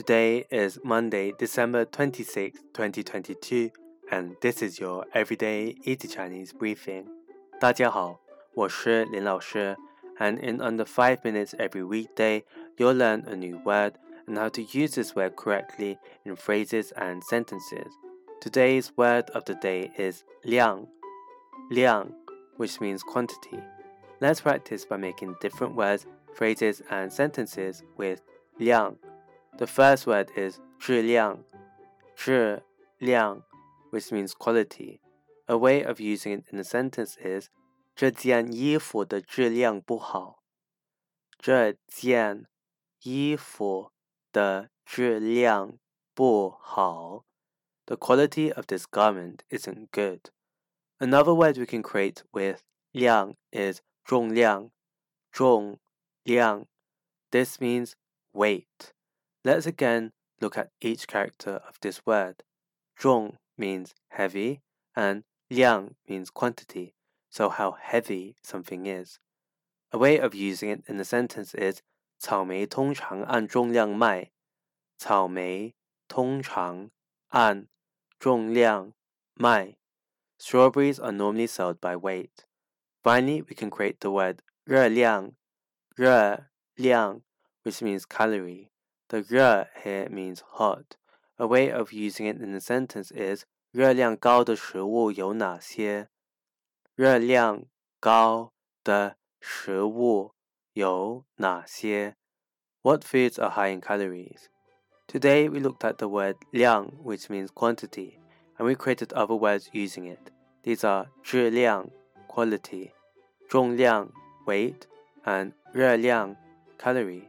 Today is Monday, December 26, 2022, and this is your everyday easy Chinese briefing. 大家好，我是林老师, and in under 5 minutes every weekday, you'll learn a new word and how to use this word correctly in phrases and sentences. Today's word of the day is 量,量, which means quantity. Let's practice by making different words, phrases, and sentences with 量. The first word is 质量,质量, which means quality. A way of using it in a sentence is 这件衣服的质量不好。这件衣服的质量不好。The quality of this garment isn't good. Another word we can create with 量 is 重量,重量. This means weight. Let's again look at each character of this word. 重 means heavy and 量 means quantity, so how heavy something is. A way of using it in a sentence is 草莓通常按重量卖。草莓通常按重量卖。Strawberries are normally sold by weight. Finally, we can create the word 热量,热量, which means calorie. The 热 here means hot. A way of using it in a sentence is 热量高的食物有哪些？热量高的食物有哪些？What foods are high in calories? Today we looked at the word 量, which means quantity, and we created other words using it. These are 质量 quality, 重量 weight, and 热量 calorie.